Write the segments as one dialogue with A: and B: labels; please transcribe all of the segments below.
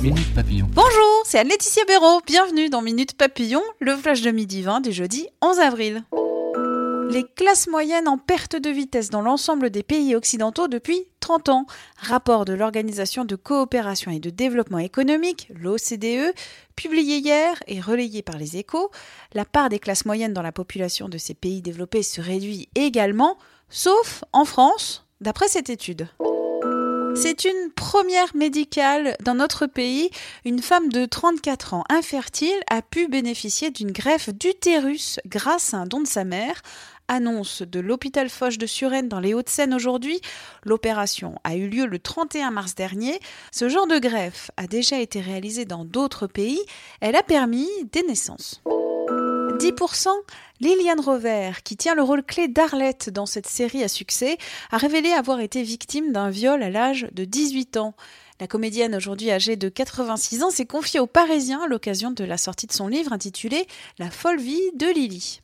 A: Bonjour, c'est Anne-Laetitia Béraud. Bienvenue dans Minute Papillon, le flash de midi 20 du jeudi 11 avril. Les classes moyennes en perte de vitesse dans l'ensemble des pays occidentaux depuis 30 ans. Rapport de l'Organisation de coopération et de développement économique, l'OCDE, publié hier et relayé par les échos. La part des classes moyennes dans la population de ces pays développés se réduit également, sauf en France, d'après cette étude. C'est une première médicale dans notre pays. Une femme de 34 ans infertile a pu bénéficier d'une greffe d'utérus grâce à un don de sa mère. Annonce de l'hôpital Foch de Suresnes dans les Hauts-de-Seine aujourd'hui. L'opération a eu lieu le 31 mars dernier. Ce genre de greffe a déjà été réalisé dans d'autres pays. Elle a permis des naissances. 10%, Liliane Rover, qui tient le rôle clé d'Arlette dans cette série à succès, a révélé avoir été victime d'un viol à l'âge de 18 ans. La comédienne, aujourd'hui âgée de 86 ans, s'est confiée aux Parisiens à l'occasion de la sortie de son livre intitulé La folle vie de Lily.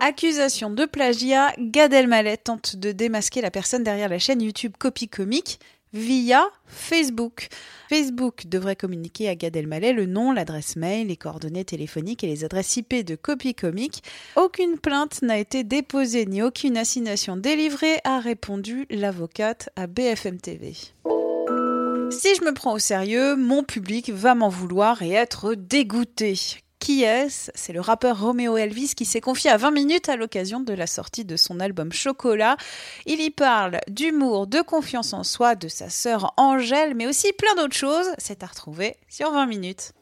A: Accusation de plagiat, Gad Elmaleh tente de démasquer la personne derrière la chaîne YouTube Copy Comique via Facebook. Facebook devrait communiquer à Gad Elmaleh le nom, l'adresse mail, les coordonnées téléphoniques et les adresses IP de Copy Comique. Aucune plainte n'a été déposée ni aucune assignation délivrée, a répondu l'avocate à BFM TV. Si je me prends au sérieux, mon public va m'en vouloir et être dégoûté. Qui est-ce? C'est le rappeur Romeo Elvis qui s'est confié à 20 minutes à l'occasion de la sortie de son album Chocolat. Il y parle d'humour, de confiance en soi, de sa sœur Angèle, mais aussi plein d'autres choses. C'est à retrouver sur 20 minutes.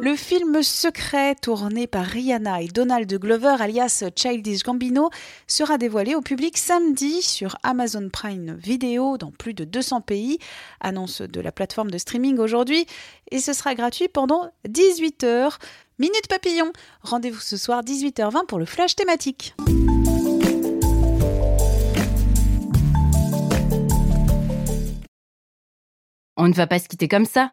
A: Le film Secret, tourné par Rihanna et Donald Glover, alias Childish Gambino, sera dévoilé au public samedi sur Amazon Prime Video dans plus de 200 pays. Annonce de la plateforme de streaming aujourd'hui. Et ce sera gratuit pendant 18 heures. Minute Papillon. Rendez-vous ce soir 18h20 pour le flash thématique.
B: On ne va pas se quitter comme ça.